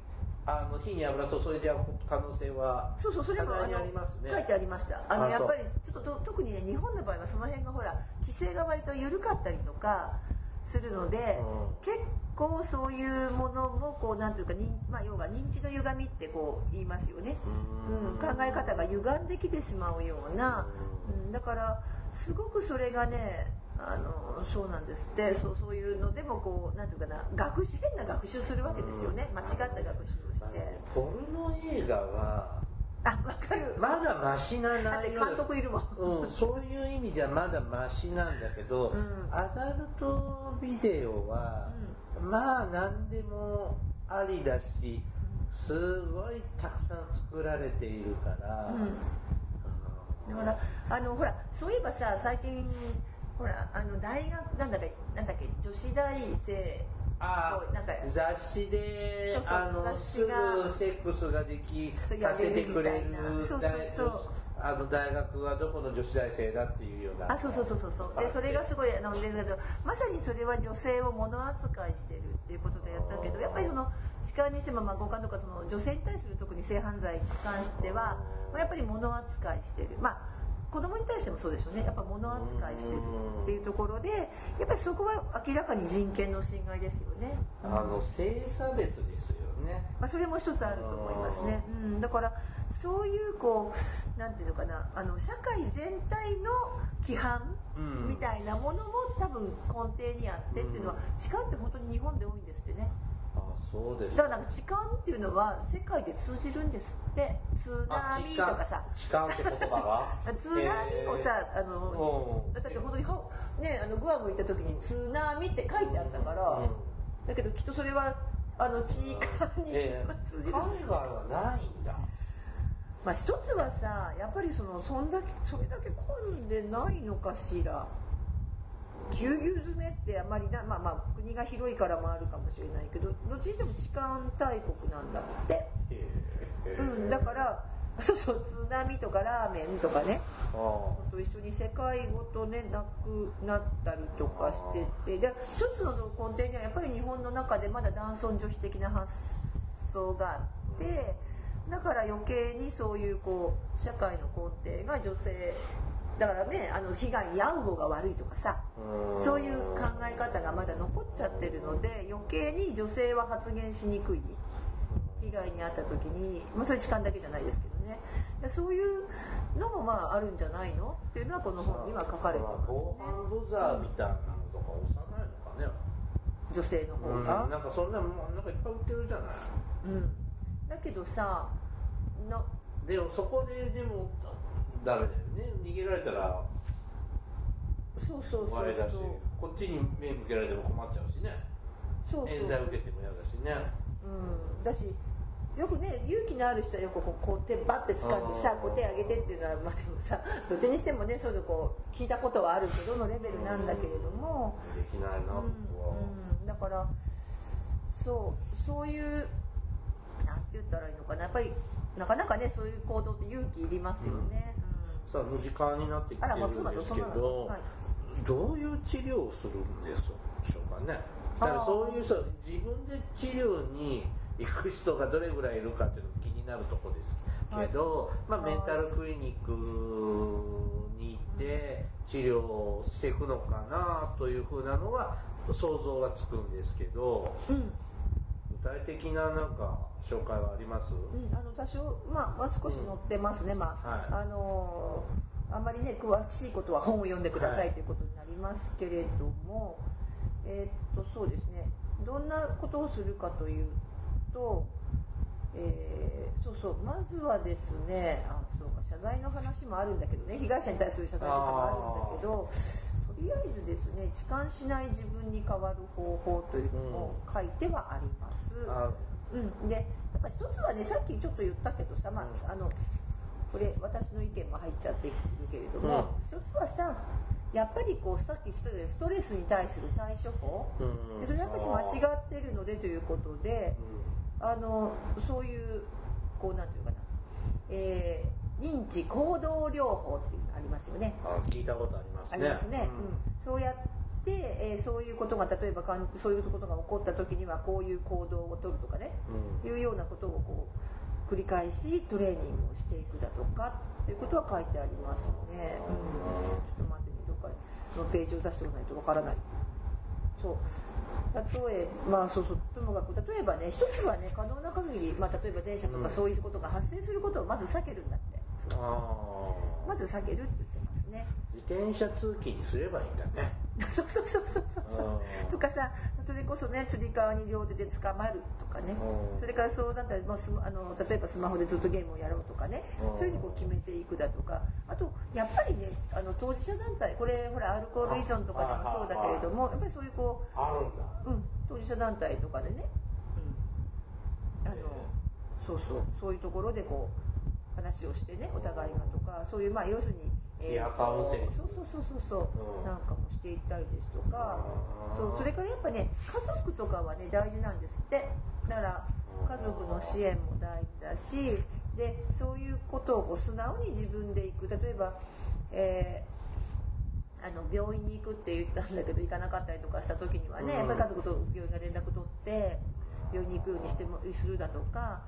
あの火に油注いじゃう可能性はそうそうそれもあの書いてありました。あのやっぱりちょっとと特にね日本の場合はその辺がほら規制が割と緩かったりとかするので、うん。結構そういうものもこうなんていうか認、まあ、要は認知の歪みってこう言いますよね、うん。うん、考え方が歪んできてしまうような、うん、だからすごくそれがねあのそうなんですって。そうそういうのでもこうなんていうかな学習変な学習するわけですよね。間違った学習をして。ポルノ映画はあわかる。まだマシな内容。監督いるもん。うん、そういう意味じゃまだマシなんだけど、うん。アダルトビデオは、まあ何でもありだしすごいたくさん作られているから、だからあのほらそういえばさ最近ほらあの大学なんだっけなんだっけ女子大生あこうなんか雑誌でそうそうあの雑す誌がぐセックスができさせてくれるそうそう大そう。あの大学はどこの女子大生だっていうような。あそうそうそうそうそう。でそれがすごいあのですけどまさにそれは女性を物扱いしてるっていうことでやったけどやっぱりその痴漢にしてもまあ強姦とかその女性に対する特に性犯罪に関してはまあやっぱり物扱いしてる。まあ子供に対してもそうでしょうね。やっぱ物扱いしてるっていうところでやっぱりそこは明らかに人権の侵害ですよね。あの性差別ですよね。まあ、それも一つあると思いますね。うん、だからそういうこうなんていうのかな。あの社会全体の規範うん。みたいなものも多分根底にあってっていうのは痴漢って本当に日本で多いんですってね。あそうです。だからなんか痴漢っていうのは世界で通じるんですって。津波とかさ。痴漢って言葉が？津波もさ、あのうん。だって本当にはねあのグアム行った時に津波って書いてあったから、うん。だけどきっとそれはあの痴漢にええ。通じる。海外はないんだ。まあ一つはさやっぱりそのそんだけそれだけ混んでないのかしらぎゅうぎゅう詰めってあまりなまあまあ国が広いからもあるかもしれないけどどっちにしても痴漢大国なんだって、うん、だからそうそう津波とかラーメンとかね。あと一緒に世界ごとねなくなったりとかしてて。で一つの根底にはやっぱり日本の中でまだ男尊女卑的な発想があってだから余計にそういうこう社会の根底が女性だからねあの被害に遭う方が悪いとかさうん。そういう考え方がまだ残っちゃってるので余計に女性は発言しにくい。被害に遭った時に、まあ、それ痴漢だけじゃないですけどね。でそういうのもまああるんじゃないのっていうのはこの本には書かれてます防ね犯ブザーみたいなのとか押さないのかね女性の方うん、が、なんかそんなもんなんかいっぱい売ってるじゃない。うん。だけどさのでもそこででもダメだよね。逃げられたらそうそうそう終わりだし。こっちに目向けられても困っちゃうしね。そうそう。冤罪受けても嫌だしね。うん、だしよくね勇気のある人はよくこうこう手バッて掴ん。でさこう手上げてっていうのはまあでもさ どっちにしてもねそういうのこう聞いたことはあるけどのレベルなんだけれども、できないな僕は、うん、だからそうそういうなんて言ったらいいのかな。やっぱりなかなかねそういう行動って勇気いりますよね、さあもう時間になってきてるんですけど、はい。どういう治療をするんでしょうかね。だからそういう人自分で治療に行く人がどれぐらいいるかっていうのが気になるところですけど、まあ、メンタルクリニックに行って治療をしていくのかなというふうなのは想像はつくんですけどうん。具体的ななんか紹介はあります、うん、あの多少、まあ、まあ少し載ってますね、まあ、はい。あのーあまりね詳しいことは本を読んでくださはい。いということになりますけれども、えーっとそうですね。どんなことをするかというと、えーそうそう。まずはですねあそうか謝罪の話もあるんだけどね。被害者に対する謝罪とかもあるんだけどとりあえずですね痴漢しない自分に変わる方法というのを書いてはあります。あうん、でやっぱ一つはねさっきちょっと言ったけどさ、まあ、あのこれ私の意見も入っちゃってるけれども、一つはさやっぱりこうさっきストレスに対する対処法、うん。でそれやっぱし間違ってるのでということで、あのそういうこうなんていうかな、えー認知行動療法っていうのありますよね。あ聞いたことありますあねりますね、うん。そうやって、えーそういうことが例えばかんそういうことが起こった時にはこういう行動をとるとかね、うん。いうようなことをこう繰り返しトレーニングをしていくだとかっていうことは書いてありますね、うん、ちょっと待ってねどっかのページを出しておかないとわからない。そう。例えばまあそうそう。ともかく例えばね一つはね可能な限り、まあ、例えば電車とかそういうことが発生することをまず避けるんだって、そうああまず避けるって転車通勤にすればいいんだね。そうそうそうそうそうとかさそれこそねつり革に両手で捕まるとかね。うん。それからそうだったら、まあ、スマあの例えばスマホでずっとゲームをやろうとかね。うん。そういうふうにこう決めていくだとか。あとやっぱりねあの当事者団体これほらアルコール依存とかでもそうだけれどもやっぱりそういうこあるんだ。う、うん、当事者団体とかでね、うん、あのそうそう。そういうところでこう話をしてねお互いがとかそういうまあ要するに、ピアカウンセリングそうそうそうそうそう、うん。なんかもしていったりですとか。うんそうそれからやっぱね家族とかはね大事なんですって。だから家族の支援も大事だしでそういうことをこう素直に自分で行く。例えば、えーあの病院に行くって言ったんだけど行かなかったりとかした時にはね、うん。やっぱり家族と病院が連絡取って病院に行くようにしてもするだとか、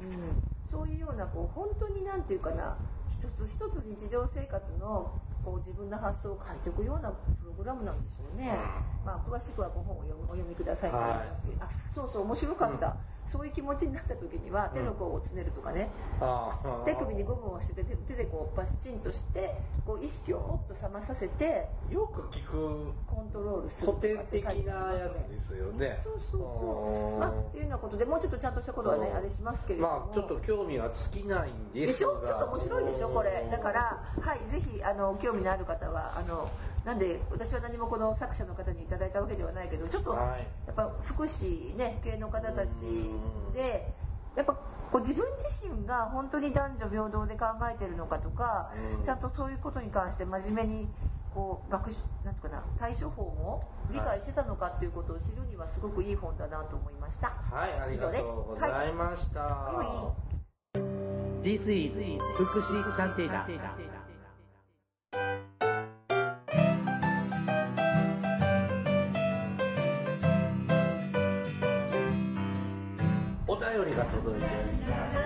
うん、そういうようなこう本当になんていうかな一つ一つ日常生活のこう自分の発想を書いておくようなプログラムなんでしょうね、まあ、詳しくはご本を読みお読みください。と思い。ますけど、あそうそう面白かった、そういう気持ちになった時には手の甲をつねるとかね、ああ手首にゴムをして手手でこうバチンとしてこう意識をもっと覚まさせてよく聞くコントロールする古典的なやつですよね。そうそうそう。まあっていうようなことでもうちょっとちゃんとしたことはねあれしますけれども。まあちょっと興味は尽きないんですが。でしょ？ちょっと面白いでしょこれ。だからはいぜひあの興味のある方はあのなんで私は何もこの作者の方にいただいたわけではないけどちょっとはい。やっぱ福祉ね系の方たちでやっぱこう自分自身が本当に男女平等で考えてるのかとかうん。ちゃんとそういうことに関して真面目にこう学習なんていうかな対処法も理解してたのかっていうことを知るにはすごくいい本だなと思いました。はいありがとうございました、はい？This is 福祉探偵団。お便りが届いております。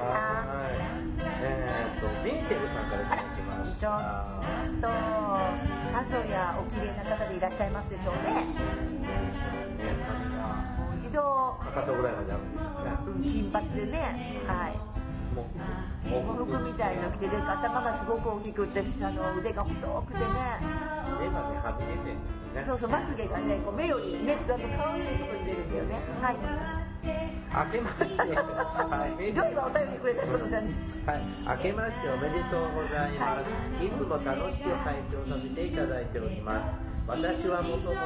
はい。えっ、とメーテルさんからいただきましちょたっとさぞやお綺麗な方でいらっしゃいますでしょうね。ね髪がもう一度、かかとぐらいまであるねうん、金髪でね、はい。喪服みたいの着てで頭がすごく大きくってあの腕が細くてね。目がねはみ出てんだよね。そうそうまつげがねこう目より目あの顔より外に出るんだよね。はい。明けまして、ひどいわお便りくれた人みたいに。はい、明けましておめでとうございます。いつも楽しく拝聴させていただいております。私はもともと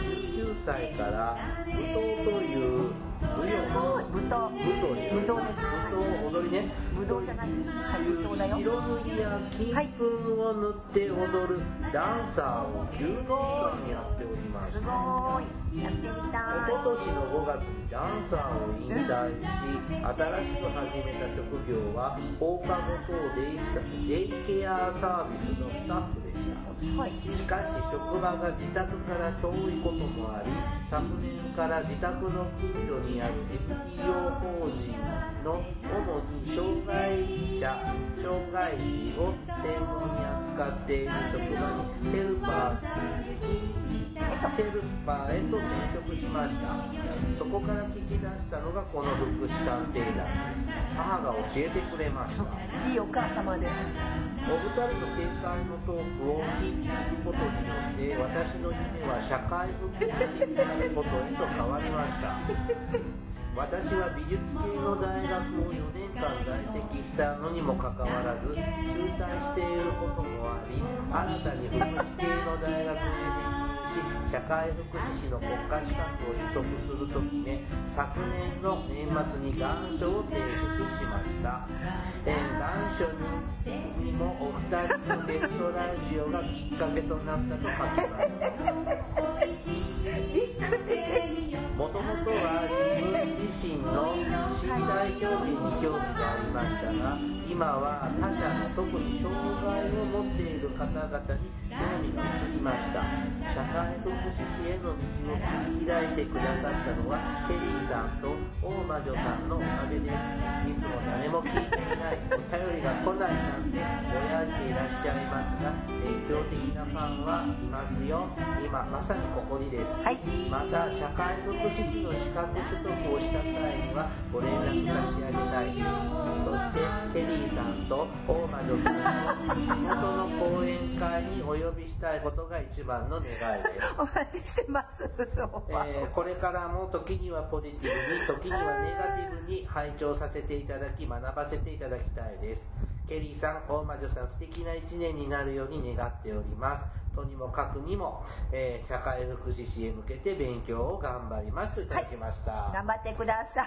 19歳から舞踏という舞踊の舞踏にぶどうです。舞踏踊りねぶどうじゃないはいぶどうだよ白塗りや金粉を塗って踊るダンサーを9年間やっておりますすごいやってみたい一昨年の5月にダンサーを引退し、新しく始めた職業は放課後等デイデイケアサービスのスタッフでした。はいしかし職場が自宅から遠いこともあり、昨年から自宅の近所にある NPO 法人の主に障害者、障害児を専門に扱っている職場にヘルパーヘルパーへと転職しました。そこから聞き出したのがこの福祉探偵団です。母が教えてくれました。いいお母様でお二人の見解のトークを日々聞くことによって私の夢は社会福祉士になることへと変わりました私は美術系の大学を4年間在籍したのにもかかわらず中退していることもあり新たに福祉系の大学へ編入し社会福祉士の国家資格を取得すると決め昨年の年末に願書を提出しました、えー願書ににもお二人のネットラジオがきっかけとなったと書きます。もともとは身の身体表現に興味がありましたが今は他者の特に障害を持っている方々に興味が移りました。社会福祉士への道を切り開いてくださったのはケリーさんと大魔女さんのおかげですいつも誰も聞いていないお便りが来ないなんてぼやいていらっしゃいますが熱狂的なファンはいますよ。今まさにここにです。はい。また社会福祉士の資格取得をした際にはご連絡差し上げたいです。そしてケリーさんと大魔女さんの地元の講演会にお呼びしたいことが一番の願いですお待ちしてますえーこれからも時にはポジティブに時にはネガティブに拝聴させていただき学ばせていただきたいです。ケリーさん大魔女さん素敵な一年になるように願っております。とにもかくにも、えー社会福祉士へ向けて勉強を頑張りますといただきました、頑張ってくださ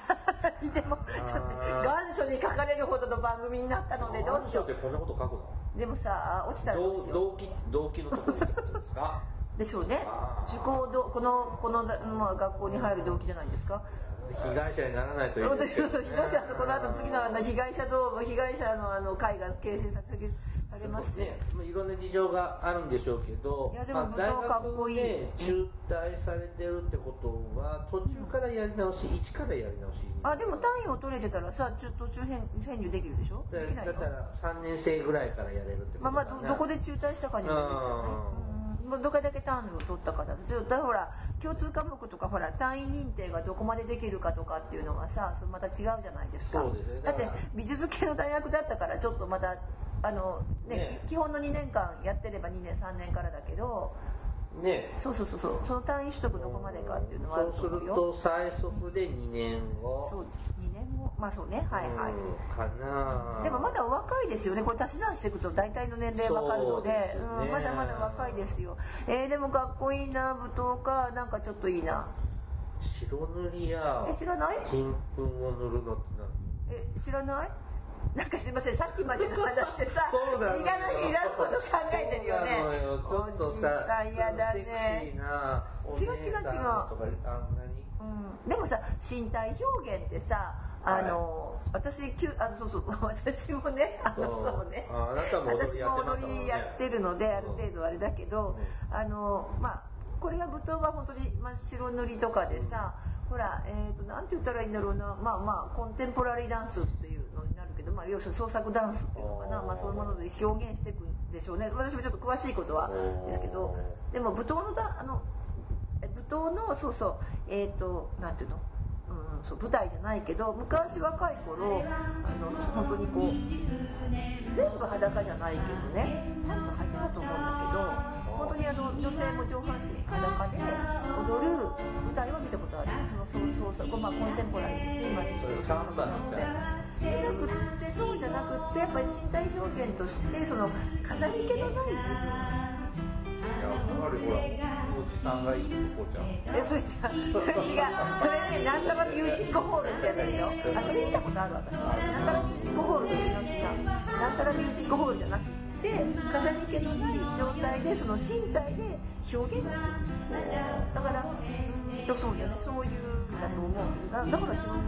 い。でもちょっと願書に書かれるほどの番組になったのでどうしよってこんなこと書くの？うでもさ落ちたらどうしよう。動動機動機のところにってことですか？でしょうね。受講どこのこの、まあ、学校に入る動機じゃないですか。被害者にならないといい。ですけど、ね、そうそう。被害者この後次のあの被害者同被害者のあの会が形成させされますね、まあいろんな事情があるんでしょうけどいやでもまあ武道かっこいい。大学で中退されてるってことは途中からやり直し、一からやり直しあでも単位を取れてたらさちょっと途中編編入できるでしょ？だできないの？だったら3年生ぐらいからやれるってことまあまあどどこで中退したかにもよるんじゃない？どこだけ単位を取ったかだちょっとほら共通科目とかほら単位認定がどこまでできるかとかっていうのはさそれまた違うじゃないですか。ね。だって美術系の大学だったからちょっとまたあのねね基本の2年間やってれば2年3年からだけどねそうそうそうそう。その単位取得どこまでかっていうのはあるそうすると最速で2年後。そう2年後。まあそうね。はいはい、うんかなでもまだお若いですよね。これ足し算していくと大体の年齢わかるので。ね。うん、まだまだ若いですよ。えー、でもかっこいいな舞踏かなんかちょっといいな。白塗りやえ知らない？金粉を塗るのって何？え知らない？なんかすいませんさっきまでの話でさ そうなのよ。いらないいらんこと考えてるよね。ちょっとささんやだね。違う違う違う。うん、でもさ身体表現ってさあの、私きゅあのそうそう 私もねあのそう。ね。私も踊りやってるのである程度あれだけど、あのまあこれが舞踏は本当に、まあ、白塗りとかでさ、ほら、えー、となんて言ったらいいんだろうな。まあまあコンテンポラリーダンスっていうど、まあ、要するに創作ダンスっていうのかなまあ、そういうもので表現していくんでしょうね。私もちょっと詳しいことはですけどでも舞踏のだあのえ舞踏のそうそうえっ、となんていうの？うん、そう舞台じゃないけど昔若い頃あの本当にこう全部裸じゃないけどねパンツ履いてたと思うんだけど本当にあの女性も上半身裸で踊る舞台は見たことある。そのそうそうまあ、コンテンポラリーですね今それサンバみたいなじゃなくってそうじゃなくってやっぱり身体表現としてその飾り気のない自分やっぱりほらさんが行くとこじゃんえそれ違う。それ違う。それねなんたらミュージックホールってやつでしょ。あそれ見たことある私。なんたらミュージックホールと違う違うなんたらミュージックホールじゃなくて飾り気のない状態でその身体で表現をする。だからとそうよねそういうだと思うだだから仕事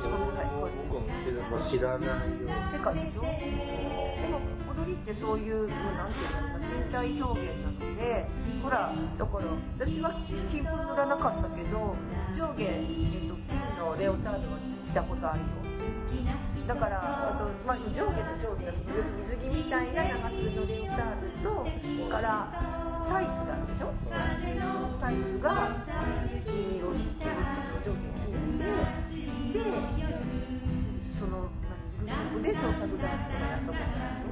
仕事最高し僕も知らないよ世界でしょでも踊りってそういうなんていうのかな身体表現なのでほらだから私は金粉塗らなかったけど上下、えっと金のレオタードは着たことあるよ。だからあと、まあ、上下と上下が要するに水着みたいな長袖のレオタードとからタイツがあるでしょ？タイツが金色に上下金ででその何グループで創作ダンスとかやったことある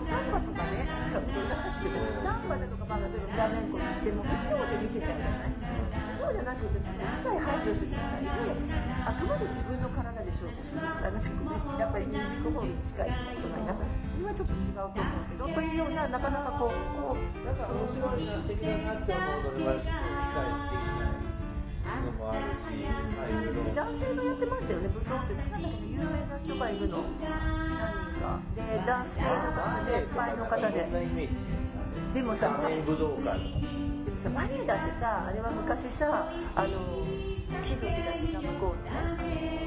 サンバとかね、なんかこんな話してるけど、サンバだとか、まあ、例えばフラメンコにしても、衣装で見せてあるじゃないそうじゃなくて、一切排除する状態で、あくまで自分の体で勝負する。あの、ちょっとね、やっぱりミュージックホールに近い人のことないな。はちょっと違うと思うけど、というような、なかなかこう、こう、なんか面白いな素敵だなって思うのでは理解していないのもあるし、まあいろいろ男性がやってましたよね舞踏ってなんだっけ有名な人がいるの何人かで男性の方で年配の方ででもさ武道館でもさバレエだってさあれは昔さあの貴族たちが向こうでね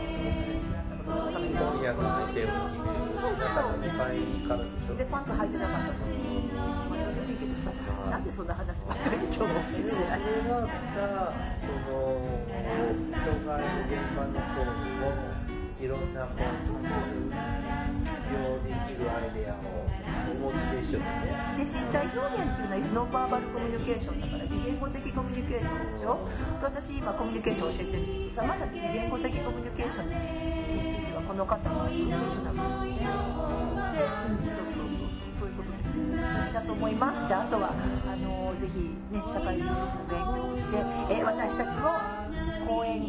今夜の相手を決める白坂の会からでしょでパンツ履いてなかったのまあどうでもいいけどさなんでそんな話ばっかり今日もしでもそれはまたその障害の現場の方にもいろんなこう作る利用できるアイデアをお持ちでしょうねで身体表現っていうのはノンバーバルコミュニケーションだから非言語的コミュニケーションでしょ？で私今コミュニケーション教えてる。けどさまさに非言語的コミュニケーションについてはこの方はプロフェッショナルですよね。で、うん、そうそうそうそうそういうことですよね。素敵だと思います。じゃああとはあのぜひね社会美術の勉強をして、え私たちを公演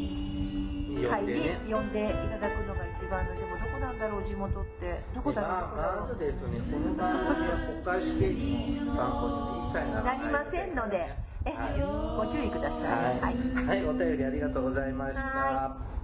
会に呼んでいただくのが一番のでもなんだろう地元って。どこだろう？どこだろうまずですね。この番組は国会試験の参考にも一切ならないなりませんので、え、はい。ご注意ください、はい。はい、お便りありがとうございました。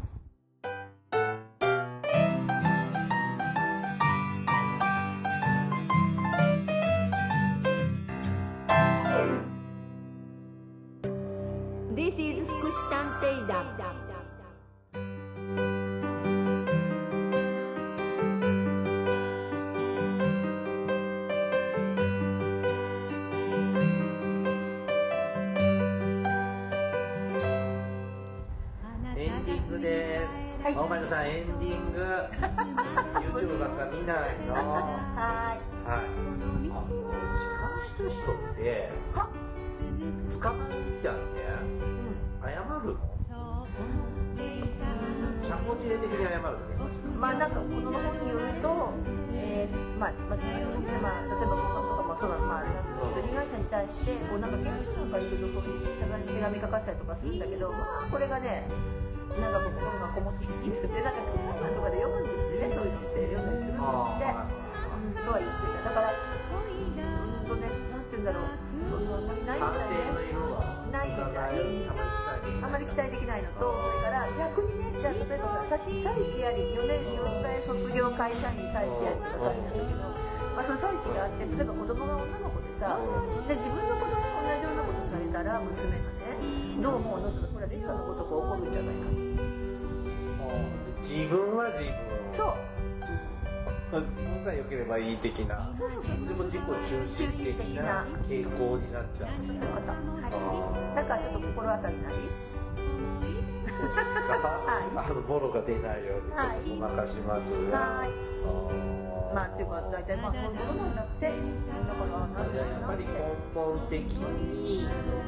して、こうなんか刑務所なんかいると、こういう謝罪の手紙書かせたりとかするんだけど、まあ、これがね、なんかこう心がこもっているって、なんか裁判とかで読むんですってね、そういうのって読んだりするんですって。うんとは言ってた。だから、うんとね、なんて言うんだろう、あんまりないみ反省たいね。ないみたいあまり期待できないのと、それから逆にね、じゃあ例えばさっき妻子あり、4年、4代卒業会社員妻子ありとか書いてたけど、まあその妻子があって、例えば子供が女の子でさ、じゃあ自分の子供が同じようなことされたら、娘がね、どう思うのとか、これは劣化のことこるんじゃないか。自分は自分。そう。自分さえ良ければいい的な。そうそうそう。でも自己中心的な傾向になっちゃう。そういう方。はい。なんかちょっと心当たりない？そうですか。あのボロが出ないようにはいちょっとごまかしますが。はいまあっていうか大体まあそういうことなんだって。だから、なるやっぱり。根本的にその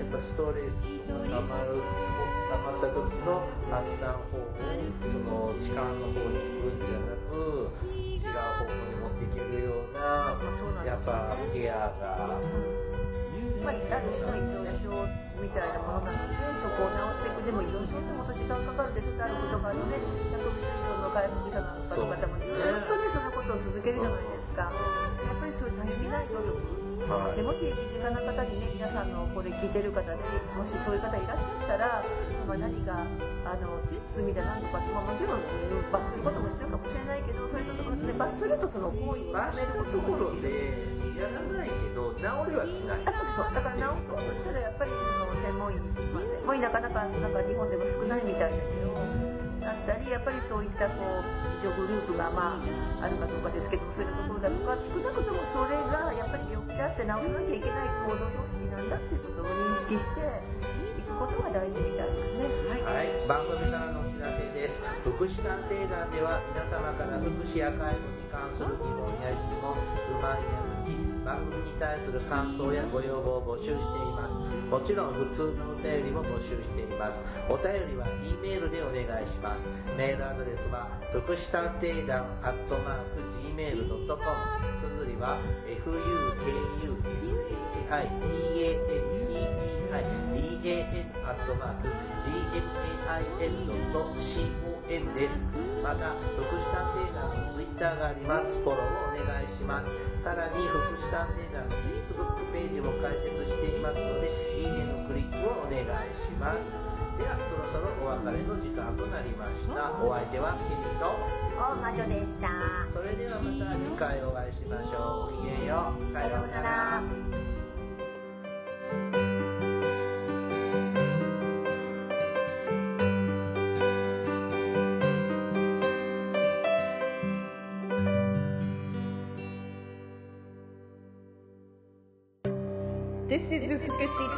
やっぱストレスとか溜まる溜まった時の発散法をその痴漢の方に行くんじゃなく違う方向に持っていけるようなやっぱケアがまあ、ある種の依存症みたいなものなので、そこを直していく。でも依存症ってもっと時間かかるでしょってあることがあるので、回復者の方々もずっとねそのことを続けるじゃないですか。やっぱりそういうたゆみない努力はい。でもし身近な方にね皆さんのこれ聞いてる方でもしそういう方いらっしゃったら、まあ、何かあの罪だなんとかって、まあ、もちろん罰することも必要かもしれないけどそれと、ね、罰するとその行為に罰したところででやらないけど治れはしない。あそうそう。だから直そうとしたらやっぱりその専門医、まあ、専門医なかなかなんか日本でも少ないみたいだけどだったりやっぱりそういったこう自助グループがまああるかどうかですけどそういったところだとか少なくともそれがやっぱり病気であって治さなきゃいけない行動様式なんだっていうことを認識していくことが大事みたいですね。はいはい、番組からのお知らせです。福祉探偵団では皆様から福祉や介護に関する疑問や質問、不満や無知、番組に対する感想やご要望を募集しています。もちろん普通のお便りも募集しています。お便りは E メールでお願いします。メールアドレスは福祉探偵団アットマーク Gmail.com 綴りは fukushitanteidan アットマーク GMAIL.co gmail.com です。また、福祉探偵団のツイッターがあります。フォローをお願いします。さらに、福祉探偵団の Facebook ページも開設していますので、いいねのクリックをお願いします。では、そろそろお別れの時間となりました。お相手はケニーと、大魔女でした。それではまた次回お会いしましょう。ごきげんよう。ささようなら。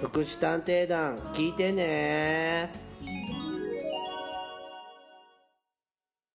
福祉探偵団聞いてね。